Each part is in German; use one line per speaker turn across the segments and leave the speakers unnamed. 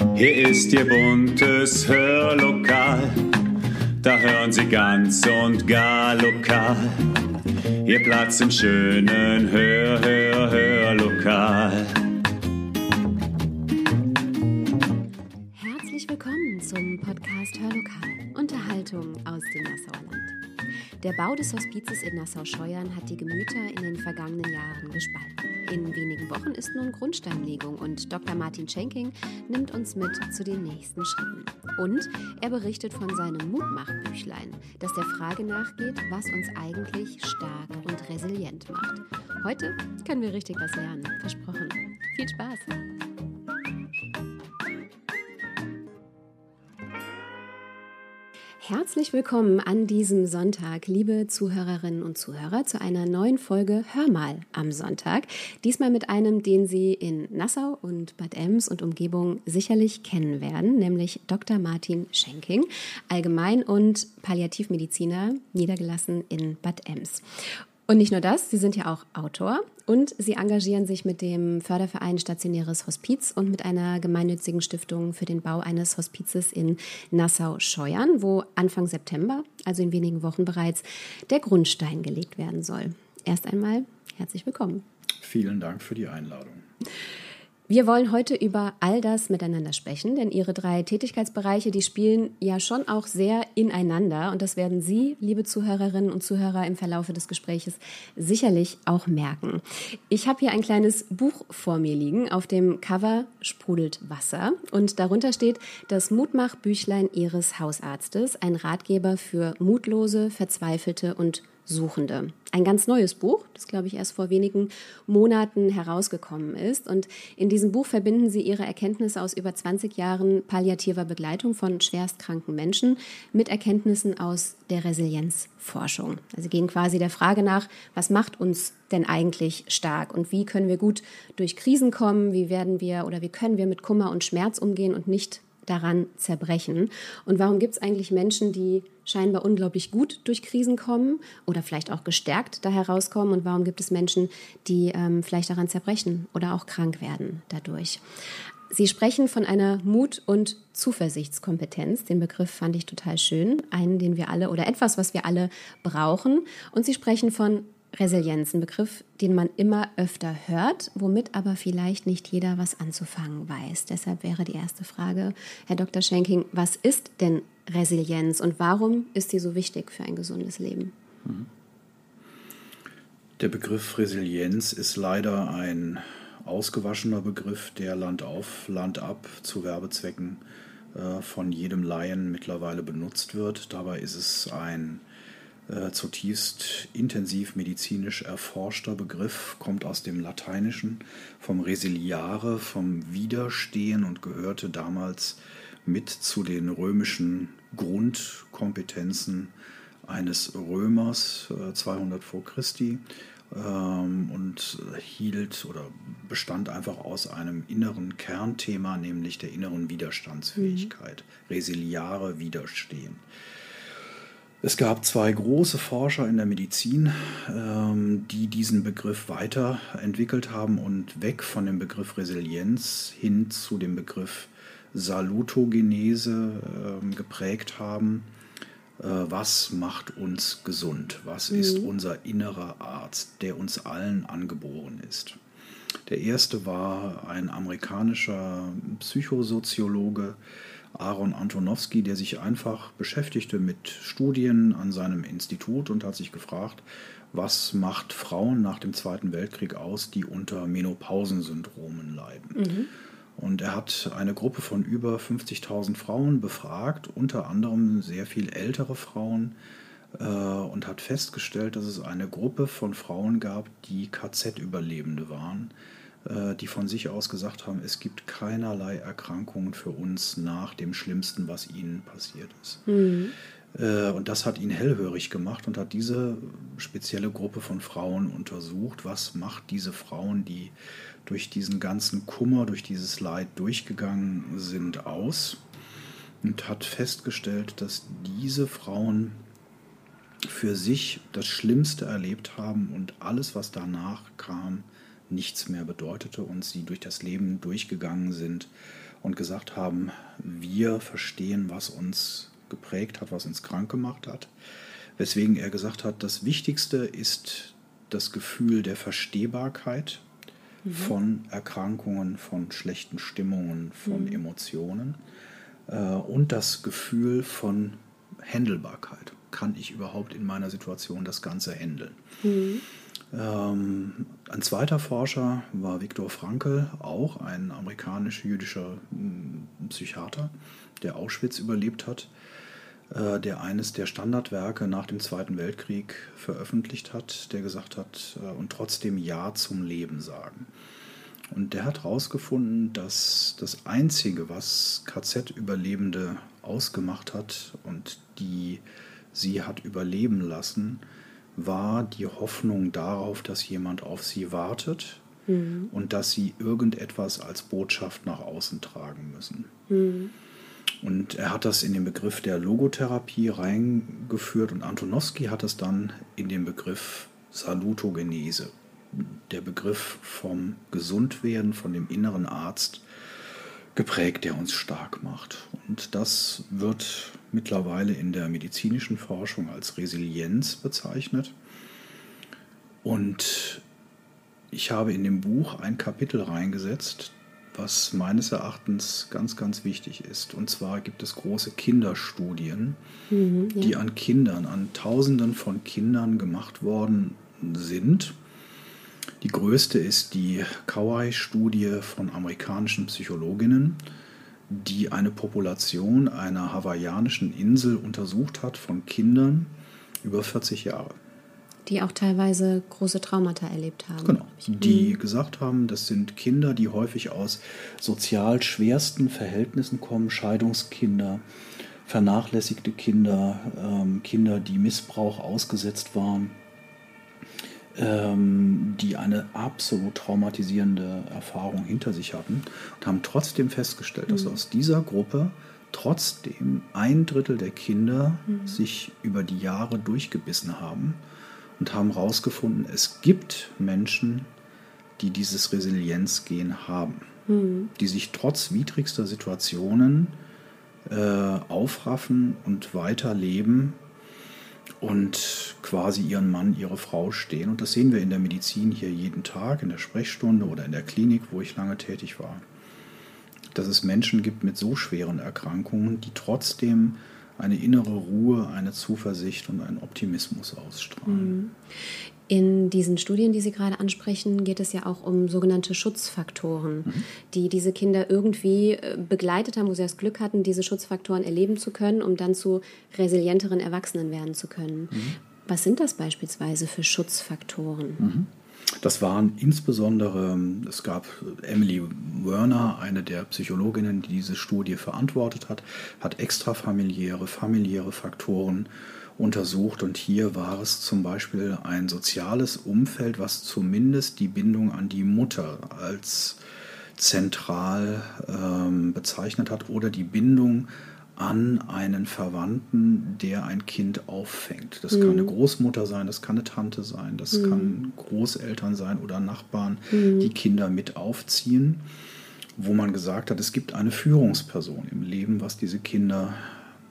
Hier ist Ihr buntes Hörlokal, da hören Sie ganz und gar lokal. Ihr Platz im schönen Hör, Hör, Hörlokal.
Herzlich willkommen zum Podcast Hörlokal. Unterhaltung aus dem Nassauer Land. Der Bau des Hospizes in Nassau-Scheuern hat die Gemüter in den vergangenen Jahren gespalten. In wenigen Wochen ist nun Grundsteinlegung und Dr. Martin Schenking nimmt uns mit zu den nächsten Schritten. Und er berichtet von seinem Mutmachbüchlein, das der Frage nachgeht, was uns eigentlich stark und resilient macht. Heute können wir richtig was lernen, versprochen. Viel Spaß! Herzlich willkommen an diesem Sonntag, liebe Zuhörerinnen und Zuhörer, zu einer neuen Folge Hör mal am Sonntag. Diesmal mit einem, den Sie in Nassau und Bad Ems und Umgebung sicherlich kennen werden, nämlich Dr. Martin Schenking, Allgemein- und Palliativmediziner, niedergelassen in Bad Ems. Und nicht nur das, Sie sind ja auch Autor und Sie engagieren sich mit dem Förderverein Stationäres Hospiz und mit einer gemeinnützigen Stiftung für den Bau eines Hospizes in Nassau-Scheuern, wo Anfang September, also in wenigen Wochen bereits, der Grundstein gelegt werden soll. Erst einmal herzlich willkommen.
Vielen Dank für die Einladung.
Wir wollen heute über all das miteinander sprechen, denn Ihre drei Tätigkeitsbereiche, die spielen ja schon auch sehr ineinander und das werden Sie, liebe Zuhörerinnen und Zuhörer, im Verlaufe des Gespräches sicherlich auch merken. Ich habe hier ein kleines Buch vor mir liegen. Auf dem Cover sprudelt Wasser und darunter steht das Mutmachbüchlein Ihres Hausarztes, ein Ratgeber für mutlose, verzweifelte und Suchende. Ein ganz neues Buch, das glaube ich erst vor wenigen Monaten herausgekommen ist. Und in diesem Buch verbinden Sie Ihre Erkenntnisse aus über 20 Jahren palliativer Begleitung von schwerstkranken Menschen mit Erkenntnissen aus der Resilienzforschung. Also gehen quasi der Frage nach, was macht uns denn eigentlich stark und wie können wir gut durch Krisen kommen, wie werden wir oder wie können wir mit Kummer und Schmerz umgehen und nicht daran zerbrechen? Und warum gibt es eigentlich Menschen, die scheinbar unglaublich gut durch Krisen kommen oder vielleicht auch gestärkt da herauskommen? Und warum gibt es Menschen, die ähm, vielleicht daran zerbrechen oder auch krank werden dadurch? Sie sprechen von einer Mut- und Zuversichtskompetenz. Den Begriff fand ich total schön. Einen, den wir alle oder etwas, was wir alle brauchen. Und Sie sprechen von Resilienz, ein Begriff, den man immer öfter hört, womit aber vielleicht nicht jeder was anzufangen weiß. Deshalb wäre die erste Frage, Herr Dr. Schenking, was ist denn Resilienz und warum ist sie so wichtig für ein gesundes Leben?
Der Begriff Resilienz ist leider ein ausgewaschener Begriff, der Land auf, Land ab zu Werbezwecken äh, von jedem Laien mittlerweile benutzt wird. Dabei ist es ein äh, zutiefst intensiv medizinisch erforschter Begriff, kommt aus dem Lateinischen, vom Resiliare, vom Widerstehen und gehörte damals mit zu den römischen Grundkompetenzen eines Römers 200 äh, vor Christi ähm, und hielt oder bestand einfach aus einem inneren Kernthema, nämlich der inneren Widerstandsfähigkeit, mhm. resiliare Widerstehen. Es gab zwei große Forscher in der Medizin, ähm, die diesen Begriff weiterentwickelt haben und weg von dem Begriff Resilienz hin zu dem Begriff Salutogenese ähm, geprägt haben. Äh, was macht uns gesund? Was mhm. ist unser innerer Arzt, der uns allen angeboren ist? Der erste war ein amerikanischer Psychosoziologe, Aaron Antonowski, der sich einfach beschäftigte mit Studien an seinem Institut und hat sich gefragt, was macht Frauen nach dem Zweiten Weltkrieg aus, die unter Menopausensyndromen leiden. Mhm. Und er hat eine Gruppe von über 50.000 Frauen befragt, unter anderem sehr viel ältere Frauen, äh, und hat festgestellt, dass es eine Gruppe von Frauen gab, die KZ-Überlebende waren die von sich aus gesagt haben, es gibt keinerlei Erkrankungen für uns nach dem Schlimmsten, was ihnen passiert ist. Mhm. Und das hat ihn hellhörig gemacht und hat diese spezielle Gruppe von Frauen untersucht. Was macht diese Frauen, die durch diesen ganzen Kummer, durch dieses Leid durchgegangen sind, aus? Und hat festgestellt, dass diese Frauen für sich das Schlimmste erlebt haben und alles, was danach kam, nichts mehr bedeutete und sie durch das Leben durchgegangen sind und gesagt haben, wir verstehen, was uns geprägt hat, was uns krank gemacht hat. Weswegen er gesagt hat, das Wichtigste ist das Gefühl der Verstehbarkeit mhm. von Erkrankungen, von schlechten Stimmungen, von mhm. Emotionen äh, und das Gefühl von Händelbarkeit. Kann ich überhaupt in meiner Situation das Ganze handeln? Mhm. Ähm, ein zweiter Forscher war Viktor Frankl, auch ein amerikanisch-jüdischer hm, Psychiater, der Auschwitz überlebt hat, äh, der eines der Standardwerke nach dem Zweiten Weltkrieg veröffentlicht hat, der gesagt hat, äh, und trotzdem Ja zum Leben sagen. Und der hat herausgefunden, dass das Einzige, was KZ-Überlebende ausgemacht hat und die sie hat überleben lassen, war die Hoffnung darauf, dass jemand auf sie wartet mhm. und dass sie irgendetwas als Botschaft nach außen tragen müssen. Mhm. Und er hat das in den Begriff der Logotherapie reingeführt und Antonowski hat es dann in den Begriff Salutogenese, der Begriff vom Gesundwerden, von dem inneren Arzt geprägt, der uns stark macht. Und das wird mittlerweile in der medizinischen Forschung als Resilienz bezeichnet. Und ich habe in dem Buch ein Kapitel reingesetzt, was meines Erachtens ganz, ganz wichtig ist. Und zwar gibt es große Kinderstudien, mhm, ja. die an Kindern, an Tausenden von Kindern gemacht worden sind. Die größte ist die Kauai-Studie von amerikanischen Psychologinnen die eine Population einer hawaiianischen Insel untersucht hat von Kindern über 40 Jahre.
Die auch teilweise große Traumata erlebt haben.
Genau. Die mhm. gesagt haben, das sind Kinder, die häufig aus sozial schwersten Verhältnissen kommen, Scheidungskinder, vernachlässigte Kinder, ähm, Kinder, die Missbrauch ausgesetzt waren die eine absolut traumatisierende Erfahrung hinter sich hatten und haben trotzdem festgestellt, dass mhm. aus dieser Gruppe trotzdem ein Drittel der Kinder mhm. sich über die Jahre durchgebissen haben und haben herausgefunden, es gibt Menschen, die dieses Resilienzgehen haben, mhm. die sich trotz widrigster Situationen äh, aufraffen und weiterleben und quasi ihren Mann, ihre Frau stehen. Und das sehen wir in der Medizin hier jeden Tag, in der Sprechstunde oder in der Klinik, wo ich lange tätig war. Dass es Menschen gibt mit so schweren Erkrankungen, die trotzdem eine innere Ruhe, eine Zuversicht und einen Optimismus ausstrahlen. Mhm.
In diesen Studien, die Sie gerade ansprechen, geht es ja auch um sogenannte Schutzfaktoren, mhm. die diese Kinder irgendwie äh, begleitet haben, wo sie das Glück hatten, diese Schutzfaktoren erleben zu können, um dann zu resilienteren Erwachsenen werden zu können. Mhm. Was sind das beispielsweise für Schutzfaktoren?
Mhm. Das waren insbesondere, es gab Emily Werner, eine der Psychologinnen, die diese Studie verantwortet hat, hat extrafamiliäre, familiäre Faktoren untersucht. Und hier war es zum Beispiel ein soziales Umfeld, was zumindest die Bindung an die Mutter als zentral ähm, bezeichnet hat oder die Bindung an einen Verwandten, der ein Kind auffängt. Das mhm. kann eine Großmutter sein, das kann eine Tante sein, das mhm. kann Großeltern sein oder Nachbarn, mhm. die Kinder mit aufziehen, wo man gesagt hat, es gibt eine Führungsperson im Leben, was diese Kinder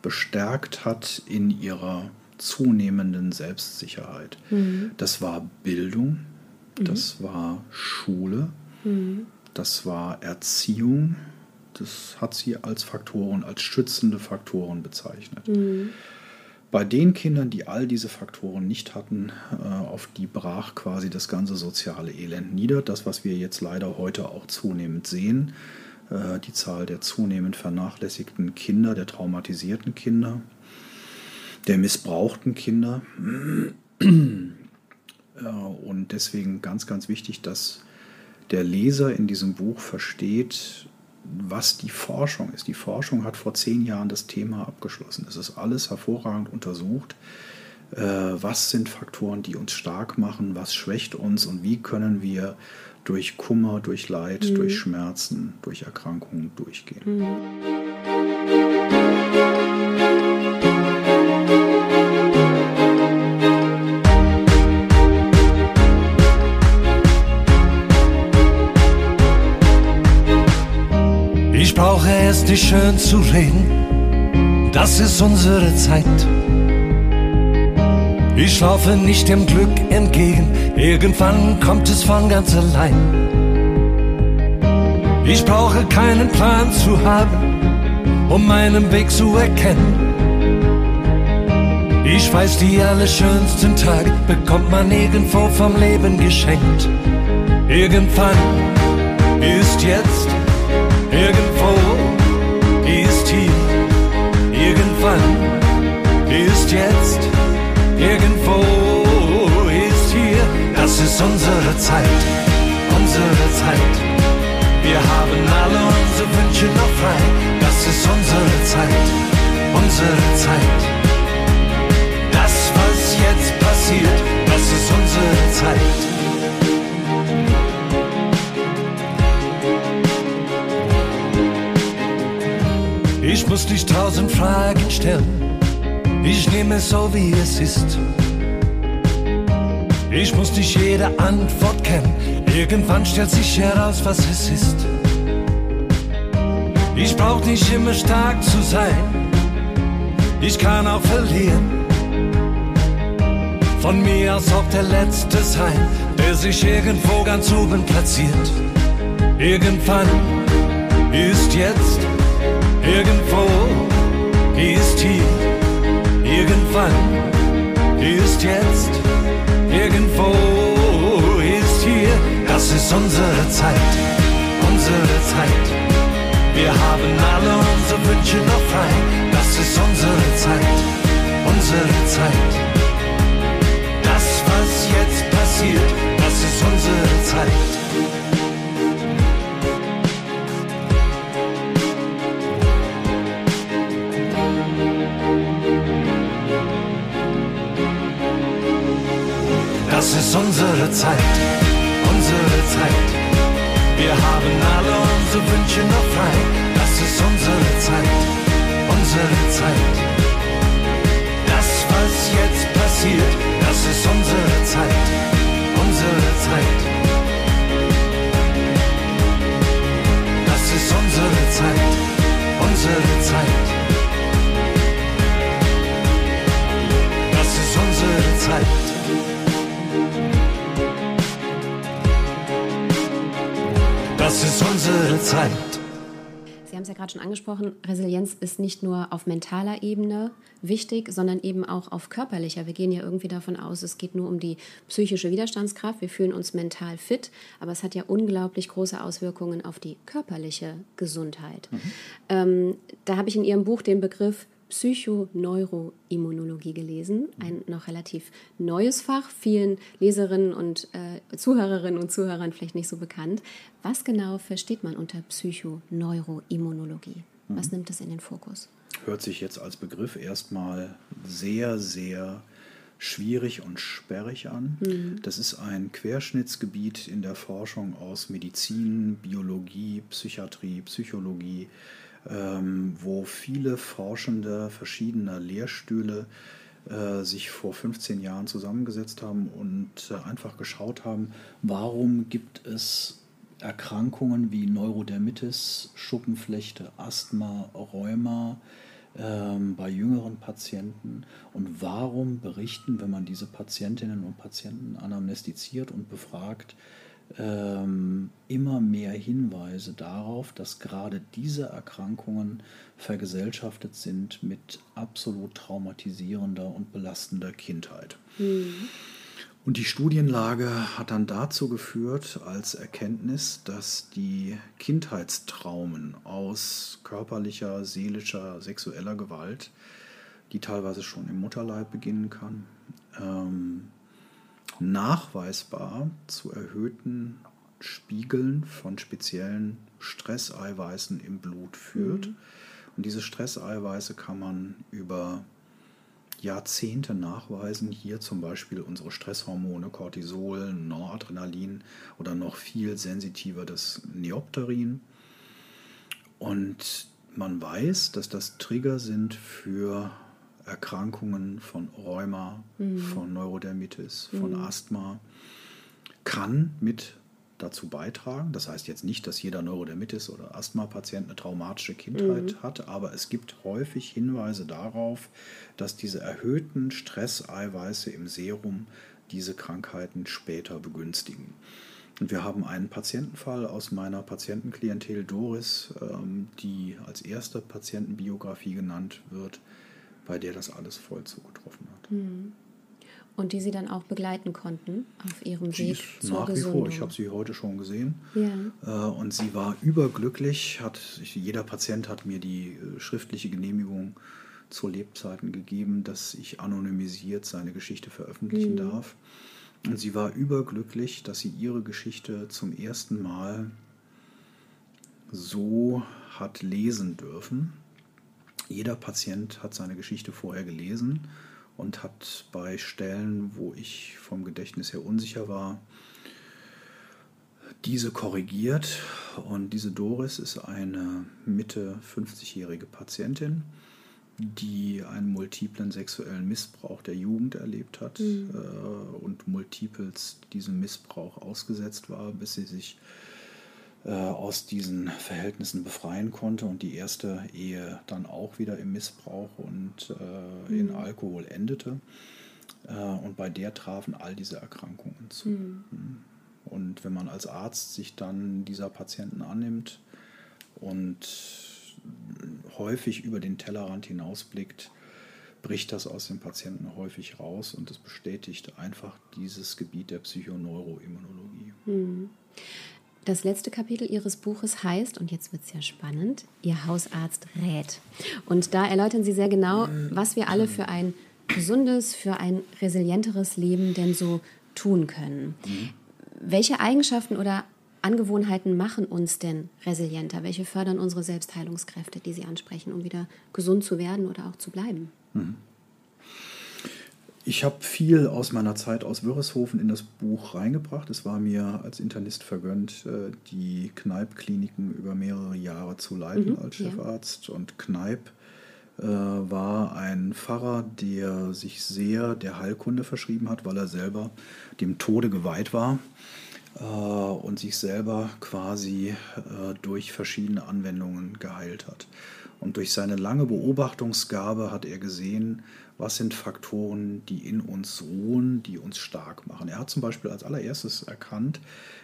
bestärkt hat in ihrer zunehmenden Selbstsicherheit. Mhm. Das war Bildung, mhm. das war Schule, mhm. das war Erziehung. Das hat sie als Faktoren, als schützende Faktoren bezeichnet. Mhm. Bei den Kindern, die all diese Faktoren nicht hatten, äh, auf die brach quasi das ganze soziale Elend nieder. Das, was wir jetzt leider heute auch zunehmend sehen, äh, die Zahl der zunehmend vernachlässigten Kinder, der traumatisierten Kinder, der missbrauchten Kinder. Und deswegen ganz, ganz wichtig, dass der Leser in diesem Buch versteht, was die Forschung ist. Die Forschung hat vor zehn Jahren das Thema abgeschlossen. Es ist alles hervorragend untersucht. Äh, was sind Faktoren, die uns stark machen? Was schwächt uns? Und wie können wir durch Kummer, durch Leid, mhm. durch Schmerzen, durch Erkrankungen durchgehen? Mhm.
Es nicht schön zu reden, das ist unsere Zeit. Ich laufe nicht dem Glück entgegen, irgendwann kommt es von ganz allein. Ich brauche keinen Plan zu haben, um meinen Weg zu erkennen. Ich weiß, die allerschönsten Tage bekommt man irgendwo vom Leben geschenkt. Irgendwann ist jetzt, ist jetzt, irgendwo ist hier. Das ist unsere Zeit, unsere Zeit. Wir haben alle unsere Wünsche noch frei. Das ist unsere Zeit, unsere Zeit jetzt passiert, das ist unsere Zeit. Ich muss nicht tausend Fragen stellen, ich nehme es so wie es ist. Ich muss nicht jede Antwort kennen, irgendwann stellt sich heraus, was es ist. Ich brauch nicht immer stark zu sein, ich kann auch verlieren. Von mir aus auch der Letzte sein, der sich irgendwo ganz oben platziert. Irgendwann ist jetzt, irgendwo ist hier. Irgendwann ist jetzt, irgendwo ist hier. Das ist unsere Zeit, unsere Zeit. Wir haben alle unsere Wünsche noch frei. Das ist unsere Zeit, unsere Zeit jetzt passiert, das ist unsere Zeit. Ist unsere Zeit, unsere Zeit. Wir haben alle unsere Wünsche noch frei. Das ist unsere Zeit, unsere Zeit. Das, was jetzt passiert, das ist unsere Zeit, unsere Zeit. Das ist unsere Zeit, unsere Zeit. Das ist unsere Zeit. Ist unsere Zeit
haben es ja gerade schon angesprochen, Resilienz ist nicht nur auf mentaler Ebene wichtig, sondern eben auch auf körperlicher. Wir gehen ja irgendwie davon aus, es geht nur um die psychische Widerstandskraft, wir fühlen uns mental fit, aber es hat ja unglaublich große Auswirkungen auf die körperliche Gesundheit. Mhm. Ähm, da habe ich in Ihrem Buch den Begriff Psychoneuroimmunologie gelesen, ein noch relativ neues Fach, vielen Leserinnen und äh, Zuhörerinnen und Zuhörern vielleicht nicht so bekannt. Was genau versteht man unter Psychoneuroimmunologie? Was mhm. nimmt es in den Fokus?
Hört sich jetzt als Begriff erstmal sehr, sehr schwierig und sperrig an. Mhm. Das ist ein Querschnittsgebiet in der Forschung aus Medizin, Biologie, Psychiatrie, Psychologie, wo viele Forschende verschiedener Lehrstühle äh, sich vor 15 Jahren zusammengesetzt haben und äh, einfach geschaut haben, warum gibt es Erkrankungen wie Neurodermitis, Schuppenflechte, Asthma, Rheuma ähm, bei jüngeren Patienten? Und warum berichten, wenn man diese Patientinnen und Patienten anamnestiziert und befragt, ähm, immer mehr Hinweise darauf, dass gerade diese Erkrankungen vergesellschaftet sind mit absolut traumatisierender und belastender Kindheit. Mhm. Und die Studienlage hat dann dazu geführt, als Erkenntnis, dass die Kindheitstraumen aus körperlicher, seelischer, sexueller Gewalt, die teilweise schon im Mutterleib beginnen kann, ähm, nachweisbar zu erhöhten Spiegeln von speziellen Stresseiweißen im Blut führt. Mhm. Und diese Stresseiweiße kann man über Jahrzehnte nachweisen. Hier zum Beispiel unsere Stresshormone Cortisol, Noradrenalin oder noch viel sensitiver das Neopterin. Und man weiß, dass das Trigger sind für Erkrankungen von Rheuma, mhm. von Neurodermitis, von mhm. Asthma, kann mit dazu beitragen. Das heißt jetzt nicht, dass jeder Neurodermitis oder Asthma-Patient eine traumatische Kindheit mhm. hat, aber es gibt häufig Hinweise darauf, dass diese erhöhten Stresseiweiße im Serum diese Krankheiten später begünstigen. Und wir haben einen Patientenfall aus meiner Patientenklientel Doris, ähm, die als erste Patientenbiografie genannt wird, bei der das alles voll zugetroffen hat.
Mhm. Und die Sie dann auch begleiten konnten auf Ihrem Weg zur
nach
Gesundung.
wie vor. Ich habe sie heute schon gesehen.
Ja.
Äh, und sie war überglücklich. Hat, jeder Patient hat mir die äh, schriftliche Genehmigung zu Lebzeiten gegeben, dass ich anonymisiert seine Geschichte veröffentlichen mhm. darf. Und sie war überglücklich, dass sie ihre Geschichte zum ersten Mal so hat lesen dürfen. Jeder Patient hat seine Geschichte vorher gelesen und hat bei Stellen, wo ich vom Gedächtnis her unsicher war, diese korrigiert. Und diese Doris ist eine Mitte 50-jährige Patientin, die einen multiplen sexuellen Missbrauch der Jugend erlebt hat mhm. äh, und multiples diesem Missbrauch ausgesetzt war, bis sie sich aus diesen Verhältnissen befreien konnte und die erste Ehe dann auch wieder im Missbrauch und äh, mhm. in Alkohol endete. Äh, und bei der trafen all diese Erkrankungen zu. Mhm. mhm. Und wenn man als Arzt sich dann dieser Patienten annimmt und häufig über den Tellerrand hinausblickt, bricht das aus dem Patienten häufig raus und das bestätigt einfach dieses Gebiet der Psychoneuroimmunologie.
Mhm. Das letzte Kapitel Ihres Buches heißt, und jetzt wird es ja spannend, Ihr Hausarzt rät. Und da erläutern Sie sehr genau, was wir alle für ein gesundes, für ein resilienteres Leben denn so tun können. Mhm. Welche Eigenschaften oder Angewohnheiten machen uns denn resilienter? Welche fördern unsere Selbstheilungskräfte, die Sie ansprechen, um wieder gesund zu werden oder auch zu bleiben? Mhm.
Ich habe viel aus meiner Zeit aus Wörishofen in das Buch reingebracht. Es war mir als Internist vergönnt, äh, die Kneipp-Kliniken über mehrere Jahre zu leiten mhm, als Chefarzt. Ja. Und Kneipp äh, war ein Pfarrer, der sich sehr der Heilkunde verschrieben hat, weil er selber dem Tode geweiht war äh, und sich selber quasi durch verschiedene Anwendungen geheilt hat. Und durch seine lange Beobachtungsgabe hat er gesehen, was sind Faktoren, die in uns ruhen, die uns stark machen. Er hat zum Beispiel als allererstes erkannt,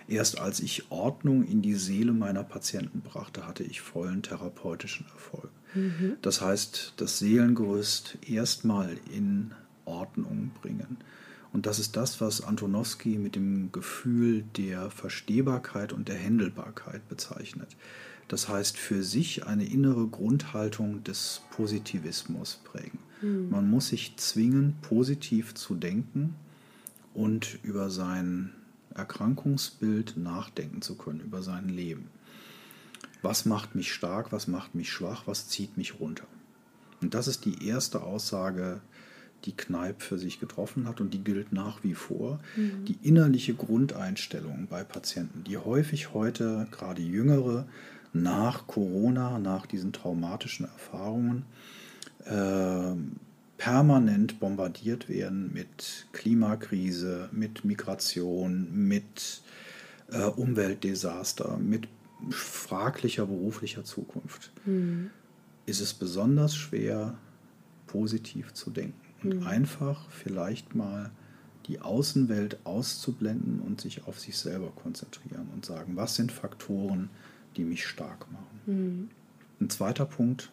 erst als ich Ordnung in die Seele meiner Patienten brachte, hatte ich vollen therapeutischen Erfolg. Mhm. Das heißt, das Seelengerüst erstmal in Ordnung bringen. Und das ist das, was Antonowski mit dem Gefühl der Verstehbarkeit und der Händelbarkeit bezeichnet. Das heißt, für sich eine innere Grundhaltung des Positivismus prägen. Mhm. Man muss sich zwingen, positiv zu denken und über sein Erkrankungsbild nachdenken zu können, über sein Leben. Was macht mich stark, was macht mich schwach, was zieht mich runter? Und das ist die erste Aussage, die Kneipp für sich getroffen hat und die gilt nach wie vor. Mhm. Die innerliche Grundeinstellung bei Patienten, die häufig heute, gerade jüngere, nach Corona, nach diesen traumatischen Erfahrungen, äh, permanent bombardiert werden mit Klimakrise, mit Migration, mit äh, Umweltdesaster, mit fraglicher beruflicher Zukunft, mhm. ist es besonders schwer, positiv zu denken und mhm. einfach vielleicht mal die Außenwelt auszublenden und sich auf sich selber konzentrieren und sagen, was sind Faktoren, die mich stark machen. Mhm. Ein zweiter Punkt,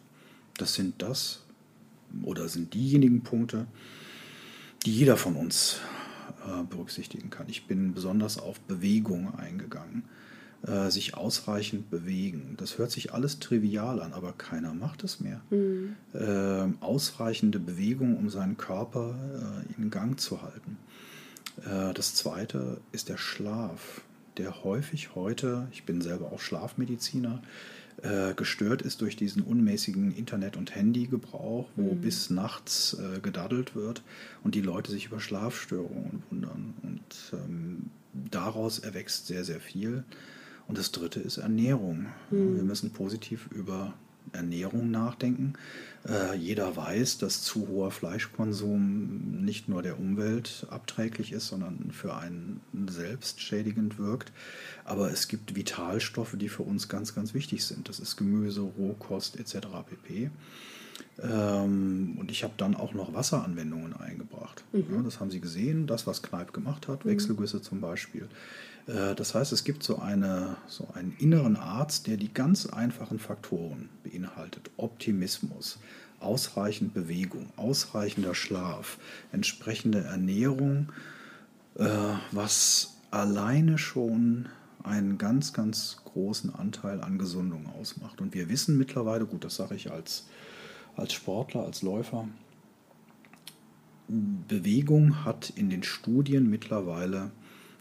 das sind das oder sind diejenigen Punkte, die jeder von uns äh, berücksichtigen kann. Ich bin besonders auf Bewegung eingegangen, äh, sich ausreichend bewegen. Das hört sich alles trivial an, aber keiner macht es mehr. Mhm. Äh, ausreichende Bewegung, um seinen Körper äh, in Gang zu halten. Das zweite ist der Schlaf der häufig heute, ich bin selber auch Schlafmediziner, äh, gestört ist durch diesen unmäßigen Internet- und Handygebrauch, wo mhm. bis nachts äh, gedaddelt wird und die Leute sich über Schlafstörungen wundern. Und ähm, daraus erwächst sehr, sehr viel. Und das dritte ist Ernährung. Mhm. Wir müssen positiv über Ernährung nachdenken. Äh, jeder weiß, dass zu hoher Fleischkonsum nicht nur der Umwelt abträglich ist, sondern für einen selbst schädigend wirkt. Aber es gibt Vitalstoffe, die für uns ganz, ganz wichtig sind. Das ist Gemüse, Rohkost etc. pp. Ähm, und ich habe dann auch noch Wasseranwendungen eingebracht. Mhm. Ja, das haben Sie gesehen, das, was Kneipp gemacht hat, mhm. Wechselgüsse zum Beispiel. Äh, das heißt, es gibt so, eine, so einen inneren Arzt, der die ganz einfachen Faktoren beinhaltet. Optimismus, ausreichend Bewegung, ausreichender Schlaf, entsprechende Ernährung, äh, was alleine schon einen ganz, ganz großen Anteil an Gesundung ausmacht. Und wir wissen mittlerweile, gut, das sage ich als, als Sportler, als Läufer, Bewegung hat in den Studien mittlerweile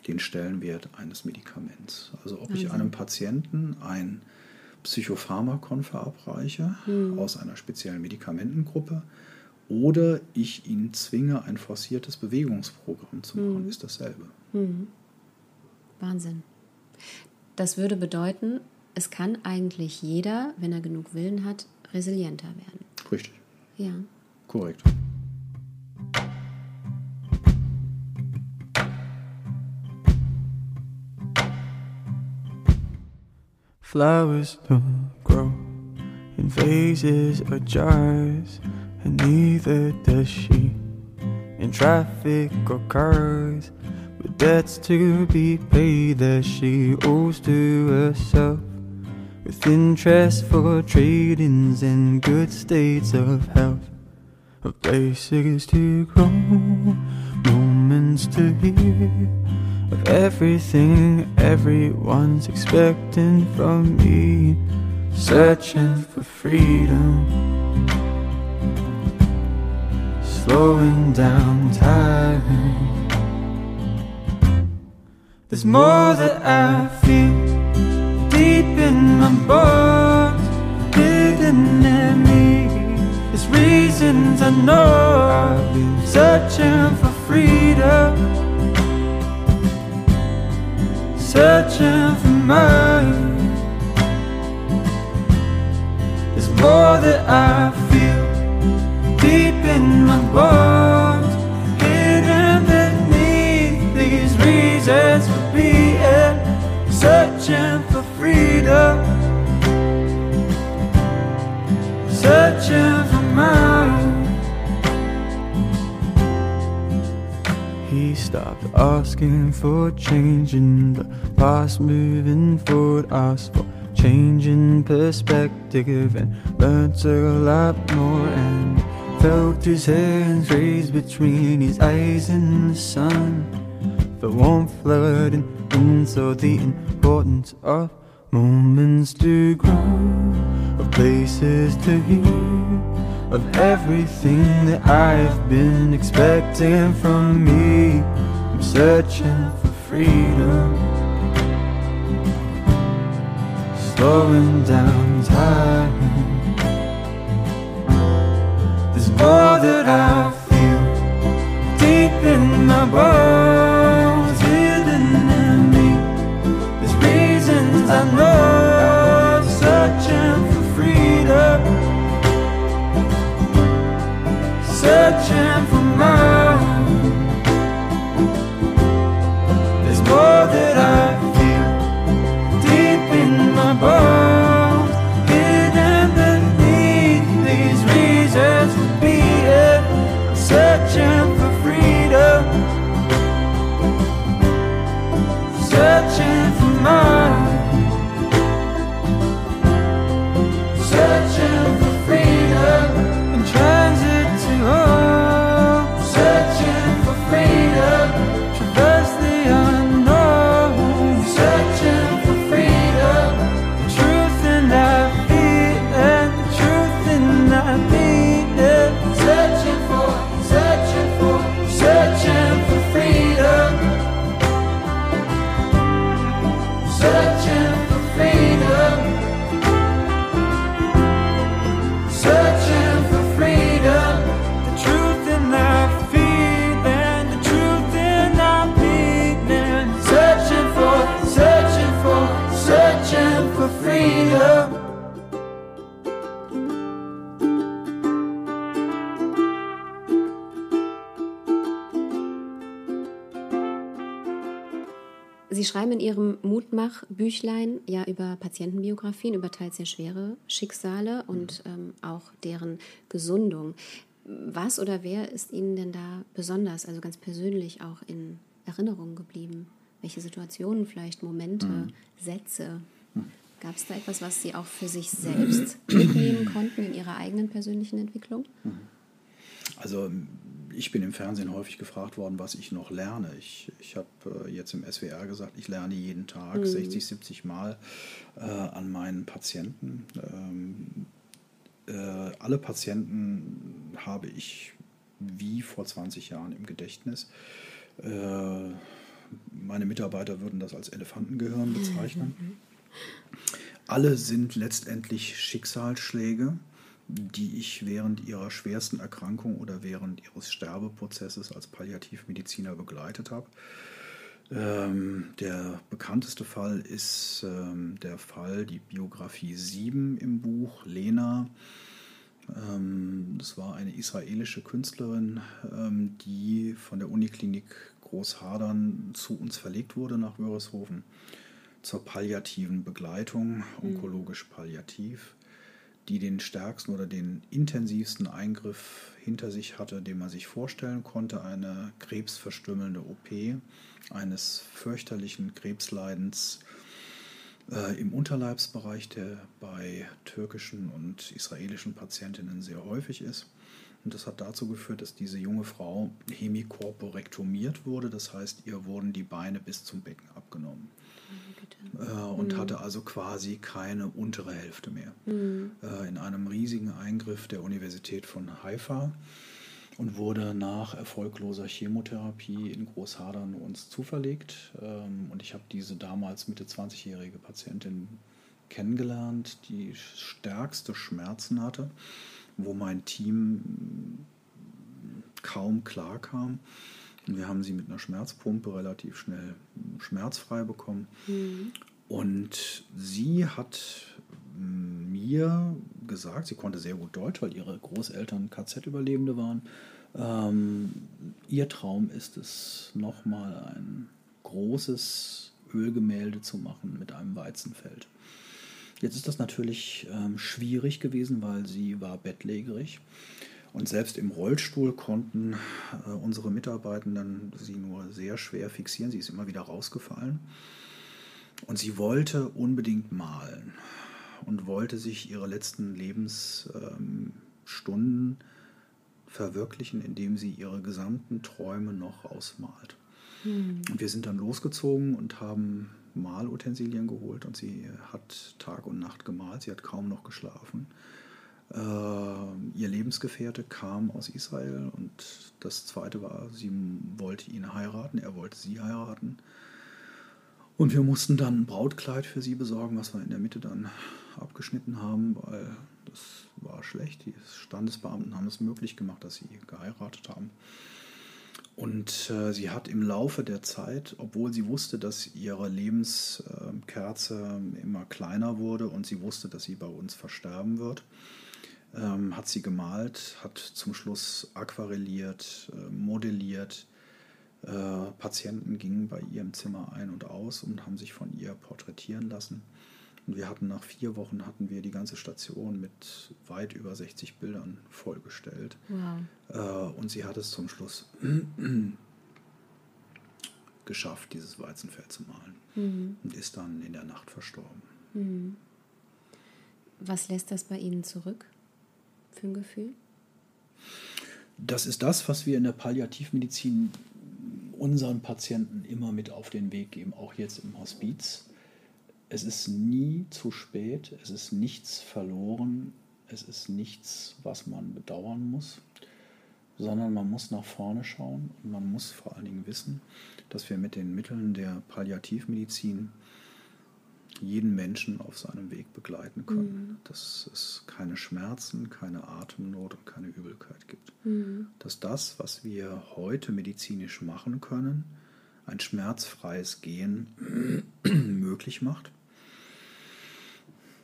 den Stellenwert eines Medikaments. Also ob ich einem Patienten ein Psychopharmakon verabreiche mhm. aus einer speziellen Medikamentengruppe oder ich ihn zwinge, ein forciertes Bewegungsprogramm zu machen, mhm. ist dasselbe. Mhm.
Wahnsinn. Das würde bedeuten, es kann eigentlich jeder, wenn er genug Willen hat, resilienter werden.
Richtig.
Ja.
Korrekt.
Flowers don't grow in vases or jars, and neither does she in traffic or cars. With debts to be paid that she owes to herself, with interest for trade-ins and good states of health, of places to grow, moments to hear everything everyone's expecting from me. Searching for freedom, slowing down time. There's more that I feel deep in my bones, hidden in me. There's reasons I know searching for freedom searching for mine. There's more that I feel deep in my bones, hidden beneath these reasons for being, searching for freedom, searching for mine. Stopped asking for change in the past, moving forward, asked for change in perspective, and learned a lot more. And felt his hands raised between his eyes in the sun. The warmth flooding in, so the importance of moments to grow, of places to hear of everything that I've been expecting from me. I'm searching for freedom, slowing down time. There's more that I feel deep in my bones, hidden in me. There's reasons I know, searching for mine. In
Ihrem Mutmach-Büchlein ja über Patientenbiografien, über teils sehr schwere Schicksale und ähm, auch deren Gesundung. Was oder wer ist Ihnen denn da besonders, also ganz persönlich auch in Erinnerung geblieben? Welche Situationen, vielleicht Momente, mhm. Sätze? Gab es da etwas, was Sie auch für sich selbst mitnehmen konnten in Ihrer eigenen persönlichen Entwicklung?
Also ich bin im Fernsehen häufig gefragt worden, was ich noch lerne. Ich, ich habe äh, jetzt im SWR gesagt, ich lerne jeden Tag mhm. 60, 70 Mal äh, an meinen Patienten. Ähm, äh, alle Patienten habe ich wie vor 20 Jahren im Gedächtnis. Äh, meine Mitarbeiter würden das als Elefantengehirn bezeichnen. Mhm. Alle sind letztendlich Schicksalsschläge, die ich während ihrer schwersten Erkrankung oder während ihres Sterbeprozesses als Palliativmediziner begleitet habe. Ähm, der bekannteste Fall ist ähm, der Fall, die Biografie 7 im Buch, Lena. Ähm, das war eine israelische Künstlerin, ähm, die von der Uniklinik Großhadern zu uns verlegt wurde nach Wörishofen zur palliativen Begleitung, mhm. onkologisch palliativ, die den stärksten oder den intensivsten Eingriff hinter sich hatte, den man sich vorstellen konnte, eine krebsverstümmelnde OP eines fürchterlichen Krebsleidens äh, im Unterleibsbereich, der bei türkischen und israelischen Patientinnen sehr häufig ist. Und das hat dazu geführt, dass diese junge Frau hemikorporektomiert wurde. Das heißt, ihr wurden die Beine bis zum Becken abgenommen. Äh, und mhm. hatte also quasi keine untere Hälfte mehr. Mhm. Äh, in einem riesigen Eingriff der Universität von Haifa und wurde nach erfolgloser Chemotherapie in Großhadern uns zuverlegt. Ähm, und ich habe diese damals Mitte 20-jährige Patientin kennengelernt, die stärkste Schmerzen hatte, wo mein Team kaum klar kam. Wir haben sie mit einer Schmerzpumpe relativ schnell schmerzfrei bekommen. Mhm. Und sie hat mir gesagt, sie konnte sehr gut Deutsch, weil ihre Großeltern KZ-Überlebende waren. Ähm, ihr Traum ist es, nochmal ein großes Ölgemälde zu machen mit einem Weizenfeld. Jetzt ist das natürlich ähm, schwierig gewesen, weil sie war bettlägerig. Und selbst im Rollstuhl konnten äh, unsere Mitarbeitenden sie nur sehr schwer fixieren. Sie ist immer wieder rausgefallen. Und sie wollte unbedingt malen und wollte sich ihre letzten Lebensstunden ähm, verwirklichen, indem sie ihre gesamten Träume noch ausmalt. Mhm. Und wir sind dann losgezogen und haben Malutensilien geholt und sie hat Tag und Nacht gemalt. Sie hat kaum noch geschlafen. Äh, ihr Lebensgefährte kam aus Israel und das zweite war, sie wollte ihn heiraten, er wollte sie heiraten. Und wir mussten dann ein Brautkleid für sie besorgen, was wir in der Mitte dann abgeschnitten haben, weil das war schlecht. Die Standesbeamten haben es möglich gemacht, dass sie geheiratet haben. Und äh, sie hat im Laufe der Zeit, obwohl sie wusste, dass ihre Lebenskerze äh, immer kleiner wurde und sie wusste, dass sie bei uns versterben wird, ähm, hat sie gemalt, hat zum Schluss aquarelliert, äh, modelliert. Äh, Patienten gingen bei ihr im Zimmer ein und aus und haben sich von ihr porträtieren lassen. Und wir hatten nach vier Wochen hatten wir die ganze Station mit weit über 60 Bildern vollgestellt. Wow. Äh, und sie hat es zum Schluss geschafft, dieses Weizenfeld zu malen. Mhm. Und ist dann in der Nacht verstorben. Mhm.
Was lässt das bei Ihnen zurück? Für ein Gefühl?
Das ist das, was wir in der Palliativmedizin unseren Patienten immer mit auf den Weg geben, auch jetzt im Hospiz. Es ist nie zu spät, es ist nichts verloren, es ist nichts, was man bedauern muss, sondern man muss nach vorne schauen und man muss vor allen Dingen wissen, dass wir mit den Mitteln der Palliativmedizin jeden Menschen auf seinem Weg begleiten können. Mhm. Dass es keine Schmerzen, keine Atemnot und keine Übelkeit gibt. Mhm. Dass das, was wir heute medizinisch machen können, ein schmerzfreies Gehen möglich macht.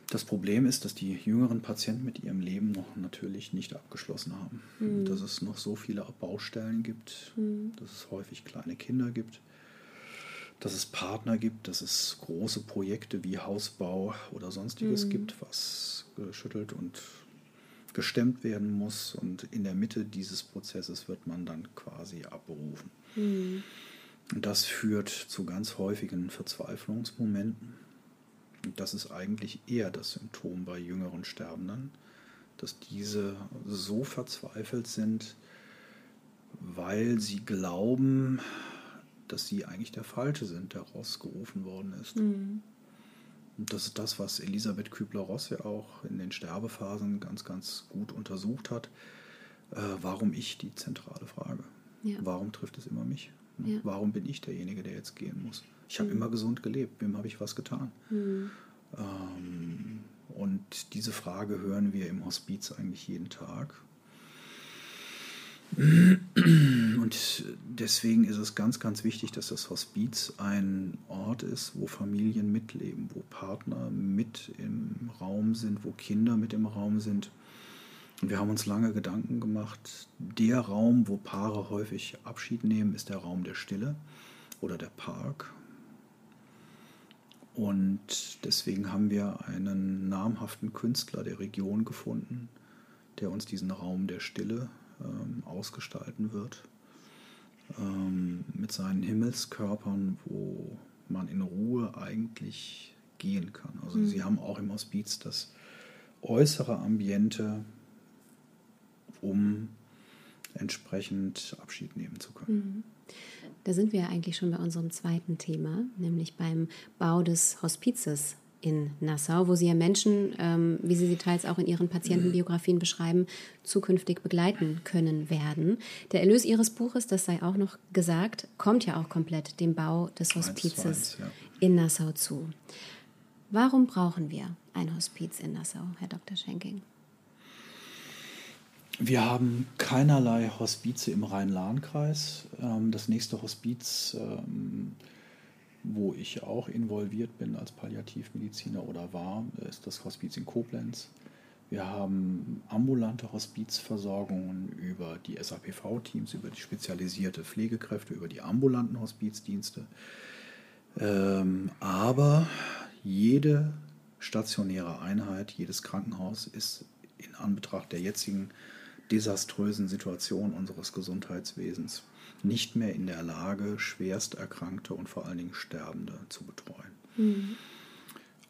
Das Problem ist, dass die jüngeren Patienten mit ihrem Leben noch natürlich nicht abgeschlossen haben. Mhm. Dass es noch so viele Baustellen gibt, mhm. dass es häufig kleine Kinder gibt, dass es Partner gibt, dass es große Projekte wie Hausbau oder sonstiges
Mhm.
gibt, was geschüttelt und gestemmt werden muss. Und in der Mitte dieses Prozesses wird man dann quasi abberufen.
Mhm.
Und das führt zu ganz häufigen Verzweiflungsmomenten. Und das ist eigentlich eher das Symptom bei jüngeren Sterbenden, dass diese so verzweifelt sind, weil sie glauben, dass sie eigentlich der Falsche sind, der rausgerufen worden ist.
Mhm.
Und das ist das, was Elisabeth Kübler-Ross ja auch in den Sterbephasen ganz, ganz gut untersucht hat. Äh, warum ich die zentrale Frage?
Ja.
Warum trifft es immer mich?
Ja.
Warum bin ich derjenige, der jetzt gehen muss? Ich habe
Mhm.
immer gesund gelebt. Wem habe ich was getan?
Mhm.
Ähm, und diese Frage hören wir im Hospiz eigentlich jeden Tag. Und deswegen ist es ganz, ganz wichtig, dass das Hospiz ein Ort ist, wo Familien mitleben, wo Partner mit im Raum sind, wo Kinder mit im Raum sind. Und wir haben uns lange Gedanken gemacht, der Raum, wo Paare häufig Abschied nehmen, ist der Raum der Stille oder der Park. Und deswegen haben wir einen namhaften Künstler der Region gefunden, der uns diesen Raum der Stille ähm, ausgestalten wird. Ähm, mit seinen Himmelskörpern, wo man in Ruhe eigentlich gehen kann. Also
Mhm.
sie haben auch im Hospiz das äußere Ambiente, um entsprechend Abschied nehmen zu können.
Mhm. Da sind wir ja eigentlich schon bei unserem zweiten Thema, nämlich beim Bau des Hospizes in Nassau, wo Sie ja Menschen, ähm, wie Sie sie teils auch in Ihren Patientenbiografien beschreiben, zukünftig begleiten können werden. Der Erlös Ihres Buches, das sei auch noch gesagt, kommt ja auch komplett dem Bau des
Eins zu
Hospizes
eins, ja.
in Nassau zu. Warum brauchen wir ein Hospiz in Nassau, Herr Dr. Schenking?
Wir haben keinerlei Hospize im Rhein-Lahn-Kreis. Ähm, Das nächste Hospiz, ähm, wo ich auch involviert bin als Palliativmediziner oder war, ist das Hospiz in Koblenz. Wir haben ambulante Hospizversorgungen über die SAPV-Teams, über die spezialisierte Pflegekräfte, über die ambulanten Hospizdienste. Ähm, aber jede stationäre Einheit, jedes Krankenhaus ist in Anbetracht der jetzigen desaströsen Situation unseres Gesundheitswesens nicht mehr in der Lage, schwerst Erkrankte und vor allen Dingen Sterbende zu betreuen.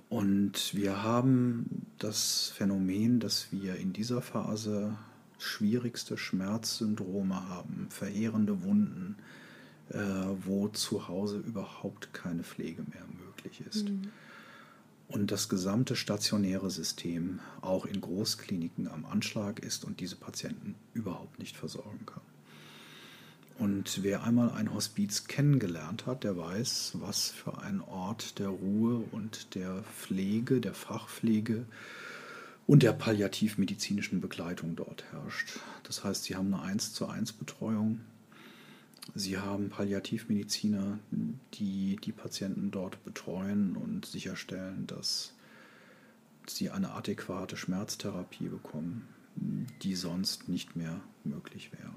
Und wir haben das Phänomen, dass wir in dieser Phase schwierigste Schmerzsyndrome haben, verheerende Wunden, äh, wo zu Hause überhaupt keine Pflege mehr möglich ist. Und das gesamte stationäre System auch in Großkliniken am Anschlag ist und diese Patienten überhaupt nicht versorgen kann. Und wer einmal ein Hospiz kennengelernt hat, der weiß, was für ein Ort der Ruhe und der Pflege, der Fachpflege und der palliativmedizinischen Begleitung dort herrscht. Das heißt, sie haben eine 1 zu 1 Betreuung. Sie haben Palliativmediziner, die die Patienten dort betreuen und sicherstellen, dass sie eine adäquate Schmerztherapie bekommen, die sonst nicht mehr möglich wäre.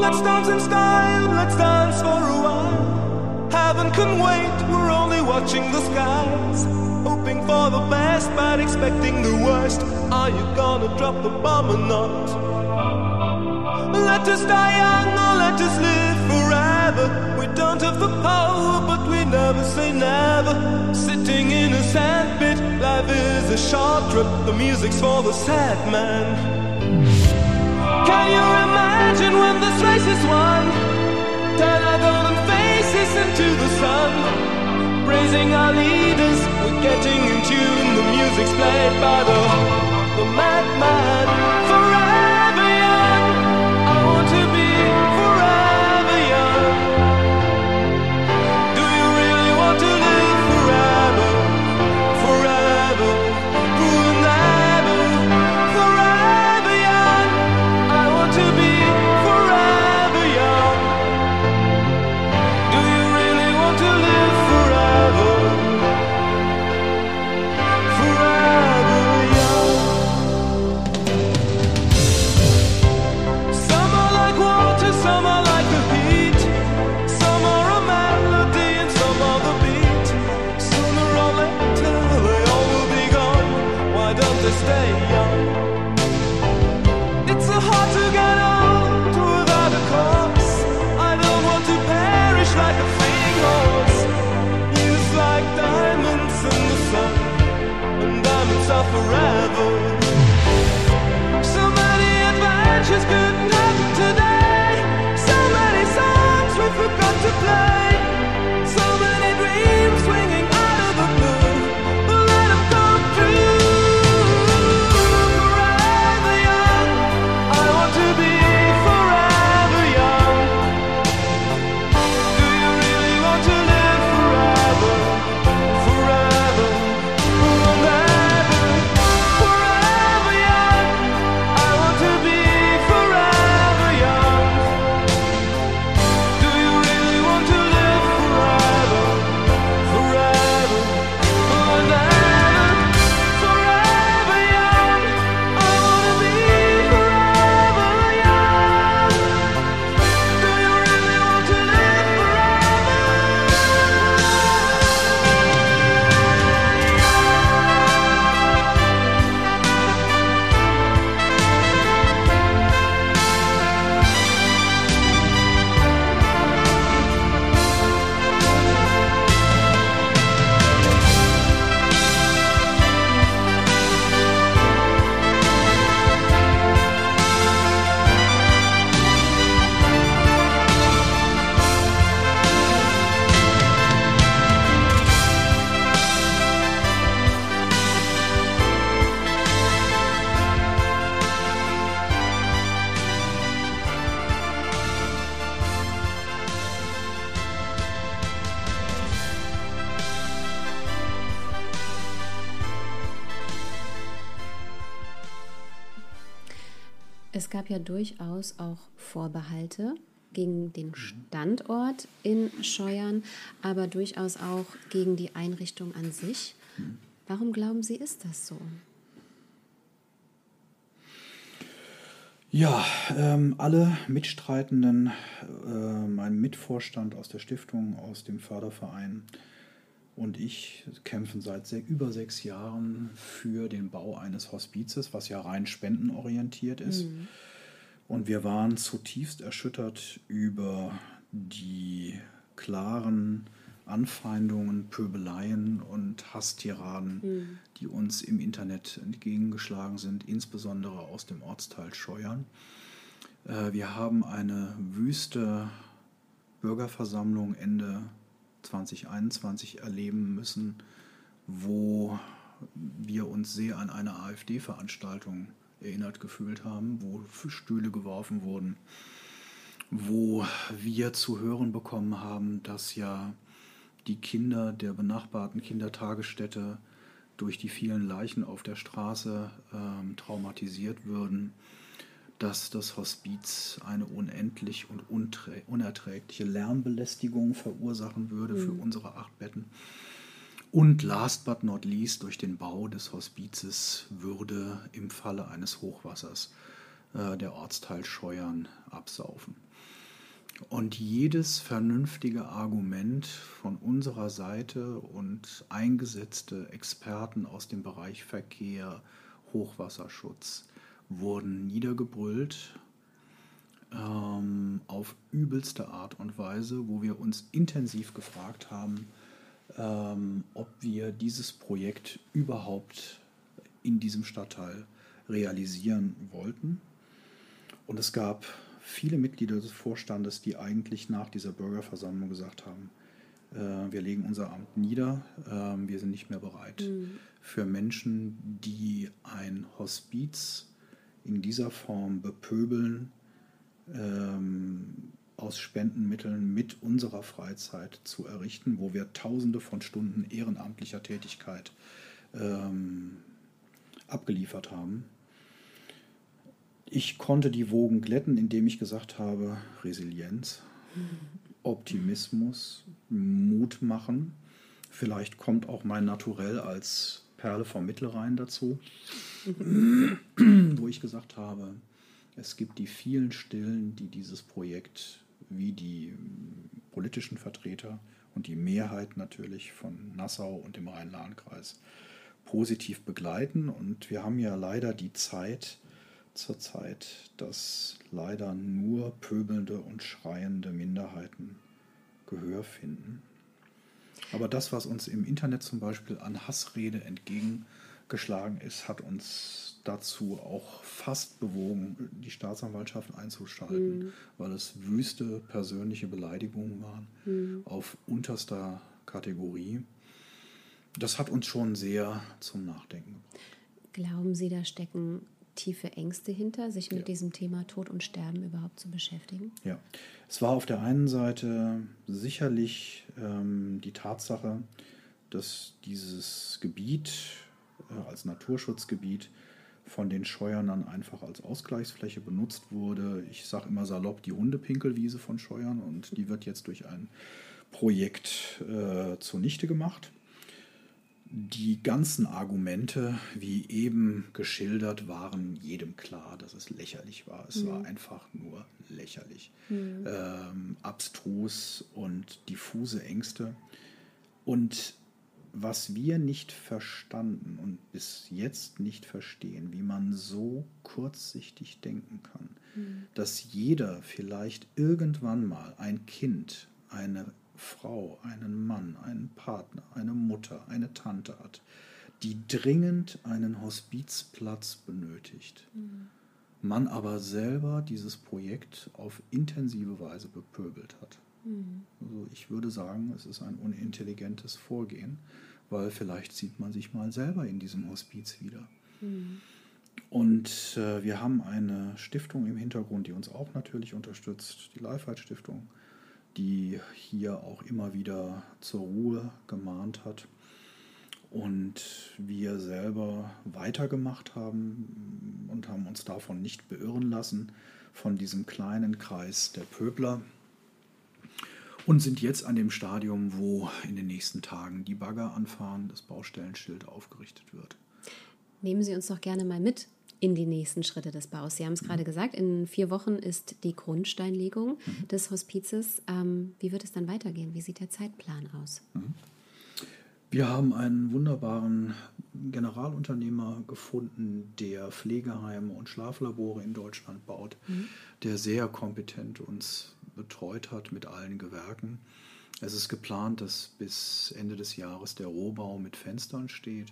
Let's dance in style, let's dance for a while. Heaven can wait, we're only watching the skies. Hoping for the best, but expecting the worst. Are you gonna drop the bomb or not? Let us die young or let us live forever. We don't have the power, but we never say never. Sitting in a sandpit, life is a short trip. The music's for the sad man. Can you imagine when this race is won? Turn our golden faces into the sun. Praising our leaders, getting in tune. The music's played by the, the madman. Forever
Vorbehalte gegen den Standort in Scheuern, aber durchaus auch gegen die Einrichtung an sich. Warum glauben Sie, ist das so?
Ja, ähm, alle Mitstreitenden, äh, mein Mitvorstand aus der Stiftung, aus dem Förderverein und ich kämpfen seit se über sechs Jahren für den Bau eines Hospizes, was ja rein spendenorientiert ist. Und wir waren zutiefst erschüttert über die klaren Anfeindungen, Pöbeleien und Hasstiraden, die uns im Internet entgegengeschlagen sind, insbesondere aus dem Ortsteil Scheuern. Äh, Wir haben eine wüste Bürgerversammlung Ende 2021 erleben müssen, wo wir uns sehr an eine AfD-Veranstaltung erinnert gefühlt haben, wo Stühle geworfen wurden, wo wir zu hören bekommen haben, dass ja die Kinder der benachbarten Kindertagesstätte durch die vielen Leichen auf der Straße ähm, traumatisiert würden, dass das Hospiz eine unendlich und unerträgliche Lärmbelästigung verursachen würde für unsere acht Betten. Und last but not least, durch den Bau des Hospizes würde im Falle eines Hochwassers äh, der Ortsteil Scheuern absaufen. Und jedes vernünftige Argument von unserer Seite und eingesetzte Experten aus dem Bereich Verkehr, Hochwasserschutz wurden niedergebrüllt ähm, auf übelste Art und Weise, wo wir uns intensiv gefragt haben, ähm, ob wir dieses Projekt überhaupt in diesem Stadtteil realisieren wollten. Und es gab viele Mitglieder des Vorstandes, die eigentlich nach dieser Bürgerversammlung gesagt haben, äh, wir legen unser Amt nieder, äh, wir sind nicht mehr bereit für Menschen, die ein Hospiz in dieser Form bepöbeln, ähm, aus Spendenmitteln mit unserer Freizeit zu errichten, wo wir tausende von Stunden ehrenamtlicher Tätigkeit ähm, abgeliefert haben. Ich konnte die Wogen glätten, indem ich gesagt habe, Resilienz, Optimismus, Mut machen. Vielleicht kommt auch mein Naturell als Perle vom Mittelrhein dazu, wo ich gesagt habe, es gibt die vielen Stillen, die dieses Projekt wie die politischen Vertreter und die Mehrheit natürlich von Nassau und dem Rhein-Lahn-Kreis positiv begleiten. Und wir haben ja leider die Zeit zurzeit, dass leider nur pöbelnde und schreiende Minderheiten Gehör finden. Aber das, was uns im Internet zum Beispiel an Hassrede entgegengeschlagen ist, hat uns dazu auch fast bewogen, die Staatsanwaltschaft einzuschalten, mhm. weil es wüste persönliche Beleidigungen waren mhm. auf unterster Kategorie. Das hat uns schon sehr zum Nachdenken gebracht.
Glauben Sie, da stecken tiefe Ängste hinter, sich mit ja. diesem Thema Tod und Sterben überhaupt zu beschäftigen?
Ja, es war auf der einen Seite sicherlich ähm, die Tatsache, dass dieses Gebiet als Naturschutzgebiet von den Scheuern einfach als Ausgleichsfläche benutzt wurde. Ich sage immer salopp die Hundepinkelwiese von Scheuern und die wird jetzt durch ein Projekt äh, zunichte gemacht die ganzen Argumente, wie eben geschildert, waren jedem klar, dass es lächerlich war. Es mhm. war einfach nur lächerlich. Mhm. Ähm, abstrus und diffuse Ängste. Und was wir nicht verstanden und bis jetzt nicht verstehen, wie man so kurzsichtig denken kann, mhm. dass jeder vielleicht irgendwann mal ein Kind, eine Frau, einen Mann, einen Partner, eine Mutter, eine Tante hat, die dringend einen Hospizplatz benötigt, mhm. man aber selber dieses Projekt auf intensive Weise bepöbelt hat. Mhm. Also ich würde sagen, es ist ein unintelligentes Vorgehen, weil vielleicht sieht man sich mal selber in diesem Hospiz wieder. Mhm. Und äh, wir haben eine Stiftung im Hintergrund, die uns auch natürlich unterstützt, die Lifeheit Stiftung die hier auch immer wieder zur Ruhe gemahnt hat und wir selber weitergemacht haben und haben uns davon nicht beirren lassen, von diesem kleinen Kreis der Pöbler und sind jetzt an dem Stadium, wo in den nächsten Tagen die Bagger anfahren, das Baustellenschild aufgerichtet wird.
Nehmen Sie uns doch gerne mal mit in die nächsten Schritte des Baus. Sie haben es mhm. gerade gesagt, in vier Wochen ist die Grundsteinlegung mhm. des Hospizes. Ähm, wie wird es dann weitergehen? Wie sieht der Zeitplan aus? Mhm.
Wir haben einen wunderbaren Generalunternehmer gefunden, der Pflegeheime und Schlaflabore in Deutschland baut, mhm. der sehr kompetent uns betreut hat mit allen Gewerken. Es ist geplant, dass bis Ende des Jahres der Rohbau mit Fenstern steht.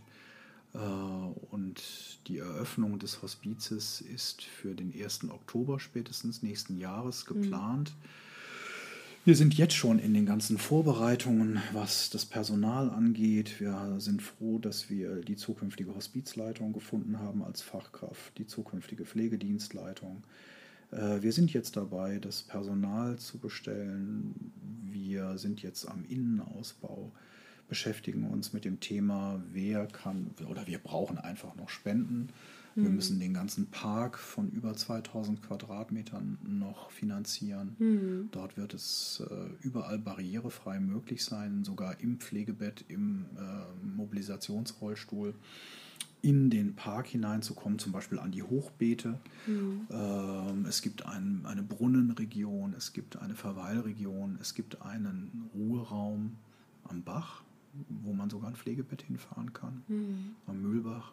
Äh, und die Eröffnung des Hospizes ist für den 1. Oktober spätestens nächsten Jahres mhm. geplant. Mhm. Wir sind jetzt schon in den ganzen Vorbereitungen, was das Personal angeht. Wir sind froh, dass wir die zukünftige Hospizleitung gefunden haben als Fachkraft, die zukünftige Pflegedienstleitung. Äh, wir sind jetzt dabei, das Personal zu bestellen. Wir sind jetzt am Innenausbau beschäftigen uns mit dem Thema, wer kann oder wir brauchen einfach noch Spenden. Wir mhm. müssen den ganzen Park von über 2000 Quadratmetern noch finanzieren. Mhm. Dort wird es äh, überall barrierefrei möglich sein, sogar im Pflegebett, im äh, Mobilisationsrollstuhl in den Park hineinzukommen, zum Beispiel an die Hochbeete. Mhm. Ähm, es gibt ein, eine Brunnenregion, es gibt eine Verweilregion, es gibt einen Ruheraum am Bach wo man sogar ein Pflegebett hinfahren kann, mhm. am Mühlbach.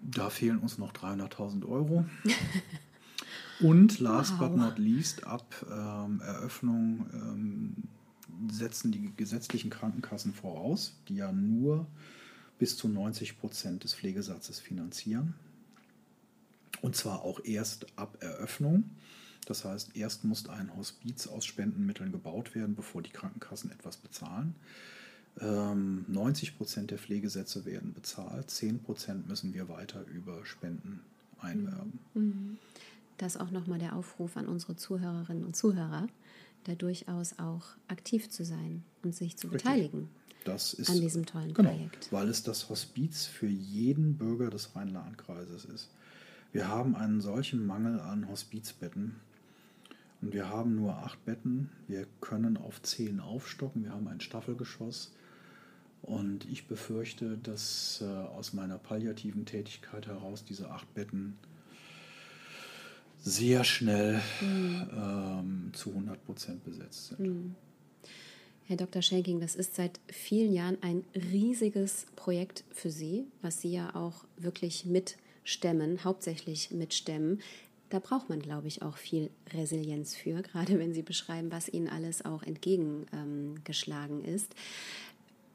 Da fehlen uns noch 300.000 Euro. Und last wow. but not least, ab ähm, Eröffnung ähm, setzen die gesetzlichen Krankenkassen voraus, die ja nur bis zu 90 Prozent des Pflegesatzes finanzieren. Und zwar auch erst ab Eröffnung. Das heißt, erst muss ein Hospiz aus Spendenmitteln gebaut werden, bevor die Krankenkassen etwas bezahlen. 90 ähm, Prozent der Pflegesätze werden bezahlt, 10 Prozent müssen wir weiter über Spenden einwerben.
Mhm. Das auch nochmal der Aufruf an unsere Zuhörerinnen und Zuhörer, da durchaus auch aktiv zu sein und sich zu Richtig. beteiligen
das ist,
an diesem tollen
genau,
Projekt.
Weil es das Hospiz für jeden Bürger des Rhein-Lahn-Kreises ist. Wir haben einen solchen Mangel an Hospizbetten und wir haben nur acht Betten. Wir können auf zehn aufstocken. Wir haben ein Staffelgeschoss. Und ich befürchte, dass äh, aus meiner palliativen Tätigkeit heraus diese acht Betten sehr schnell mhm. ähm, zu 100 Prozent besetzt sind. Mhm.
Herr Dr. Schenking, das ist seit vielen Jahren ein riesiges Projekt für Sie, was Sie ja auch wirklich mitstemmen, hauptsächlich mitstemmen. Da braucht man, glaube ich, auch viel Resilienz für, gerade wenn Sie beschreiben, was Ihnen alles auch entgegengeschlagen ist.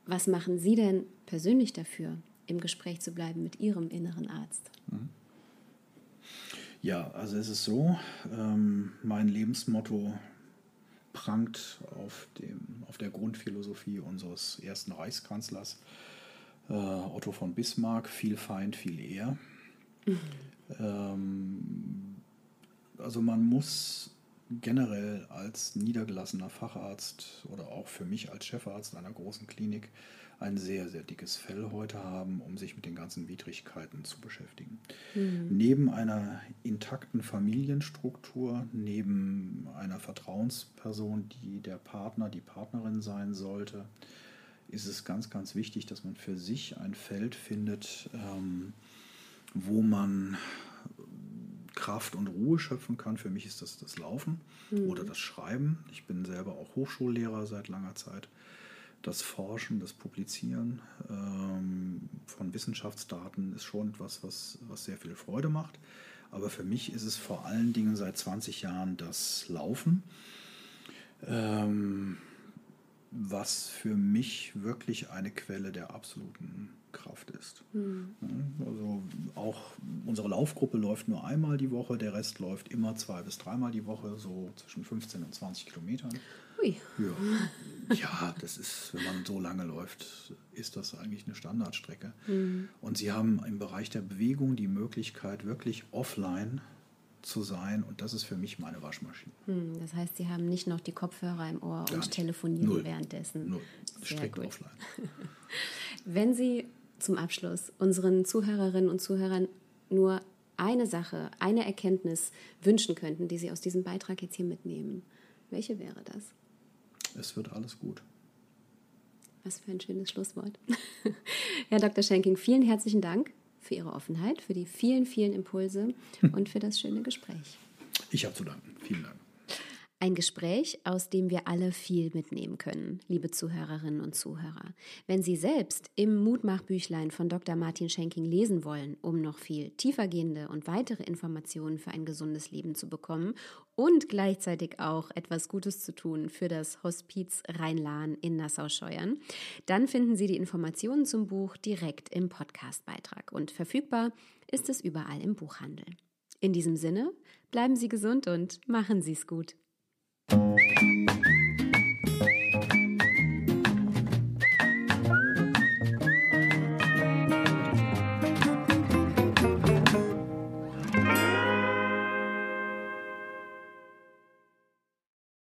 Was machen Sie denn persönlich dafür, im Gespräch zu bleiben mit Ihrem inneren Arzt? Mhm.
Ja, also es ist so, ähm, mein Lebensmotto prangt auf, dem, auf der Grundphilosophie unseres ersten Reichskanzlers äh, Otto von Bismarck, viel Feind, viel Ehr. Mhm. Ähm, also man muss generell als niedergelassener Facharzt oder auch für mich als Chefarzt einer großen Klinik ein sehr, sehr dickes Fell heute haben, um sich mit den ganzen Widrigkeiten zu beschäftigen. Mhm. Neben einer intakten Familienstruktur, neben einer Vertrauensperson, die der Partner, die Partnerin sein sollte, ist es ganz, ganz wichtig, dass man für sich ein Feld findet, ähm, wo man Kraft und Ruhe schöpfen kann. Für mich ist das das Laufen mhm. oder das Schreiben. Ich bin selber auch Hochschullehrer seit langer Zeit. Das Forschen, das Publizieren ähm, von Wissenschaftsdaten ist schon etwas, was, was sehr viel Freude macht. Aber für mich ist es vor allen Dingen seit 20 Jahren das Laufen. Ähm, was für mich wirklich eine Quelle der absoluten Kraft ist. Mhm. Also auch unsere Laufgruppe läuft nur einmal die Woche, der Rest läuft immer zwei bis dreimal die Woche, so zwischen 15 und 20 Kilometern. Ui. Ja. ja, das ist, wenn man so lange läuft, ist das eigentlich eine Standardstrecke. Mhm. Und sie haben im Bereich der Bewegung die Möglichkeit, wirklich offline zu sein. Und das ist für mich meine Waschmaschine.
Hm, das heißt, Sie haben nicht noch die Kopfhörer im Ohr Gar und nicht. telefonieren Null. währenddessen.
Null. Sehr Strikt gut. offline.
Wenn Sie zum Abschluss unseren Zuhörerinnen und Zuhörern nur eine Sache, eine Erkenntnis wünschen könnten, die Sie aus diesem Beitrag jetzt hier mitnehmen, welche wäre das?
Es wird alles gut.
Was für ein schönes Schlusswort. Herr Dr. Schenking, vielen herzlichen Dank für Ihre Offenheit, für die vielen, vielen Impulse und für das schöne Gespräch.
Ich habe zu danken. Vielen Dank.
Ein Gespräch, aus dem wir alle viel mitnehmen können, liebe Zuhörerinnen und Zuhörer. Wenn Sie selbst im Mutmachbüchlein von Dr. Martin Schenking lesen wollen, um noch viel tiefergehende und weitere Informationen für ein gesundes Leben zu bekommen und gleichzeitig auch etwas Gutes zu tun für das Hospiz Rhein-Lahn in Nassau-Scheuern, dann finden Sie die Informationen zum Buch direkt im Podcastbeitrag und verfügbar ist es überall im Buchhandel. In diesem Sinne, bleiben Sie gesund und machen Sie es gut. Thank you.